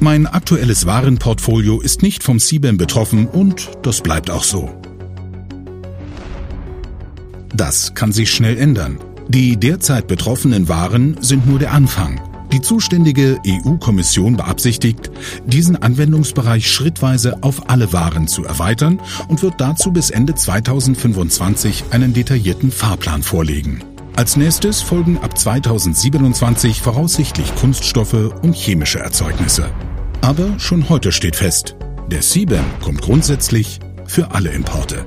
Mein aktuelles Warenportfolio ist nicht vom CBAM betroffen und das bleibt auch so. Das kann sich schnell ändern. Die derzeit betroffenen Waren sind nur der Anfang. Die zuständige EU-Kommission beabsichtigt, diesen Anwendungsbereich schrittweise auf alle Waren zu erweitern und wird dazu bis Ende 2025 einen detaillierten Fahrplan vorlegen. Als nächstes folgen ab 2027 voraussichtlich Kunststoffe und chemische Erzeugnisse. Aber schon heute steht fest, der CBAM kommt grundsätzlich für alle Importe.